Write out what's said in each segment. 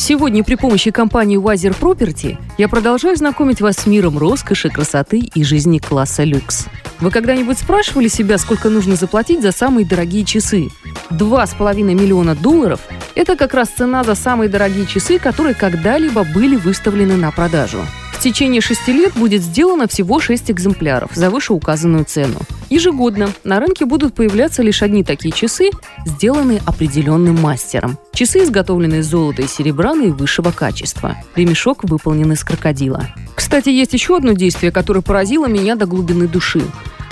Сегодня при помощи компании Wiser Property я продолжаю знакомить вас с миром роскоши, красоты и жизни класса люкс. Вы когда-нибудь спрашивали себя, сколько нужно заплатить за самые дорогие часы? Два с половиной миллиона долларов – это как раз цена за самые дорогие часы, которые когда-либо были выставлены на продажу. В течение шести лет будет сделано всего шесть экземпляров за вышеуказанную цену. Ежегодно на рынке будут появляться лишь одни такие часы, сделанные определенным мастером. Часы изготовлены из золота и серебра наивысшего качества. Ремешок выполнен из крокодила. Кстати, есть еще одно действие, которое поразило меня до глубины души.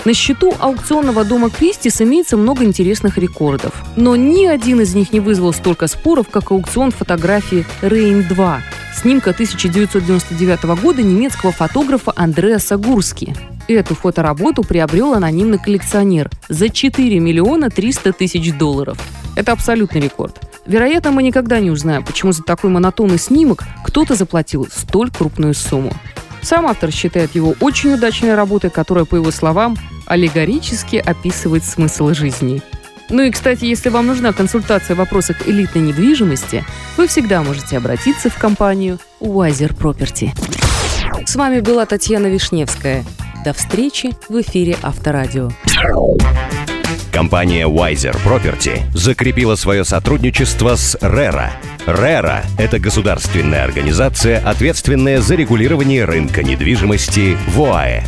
На счету аукционного дома Кристис имеется много интересных рекордов. Но ни один из них не вызвал столько споров, как аукцион фотографии Rain 2, снимка 1999 года немецкого фотографа Андреаса Гурски. Эту фотоработу приобрел анонимный коллекционер за 4 миллиона 300 тысяч долларов. Это абсолютный рекорд. Вероятно, мы никогда не узнаем, почему за такой монотонный снимок кто-то заплатил столь крупную сумму. Сам автор считает его очень удачной работой, которая, по его словам, аллегорически описывает смысл жизни. Ну и, кстати, если вам нужна консультация в вопросах элитной недвижимости, вы всегда можете обратиться в компанию Wiser Property. С вами была Татьяна Вишневская. До встречи в эфире Авторадио. Компания Wiser Property закрепила свое сотрудничество с RERA. RERA – это государственная организация, ответственная за регулирование рынка недвижимости в ОАЭ.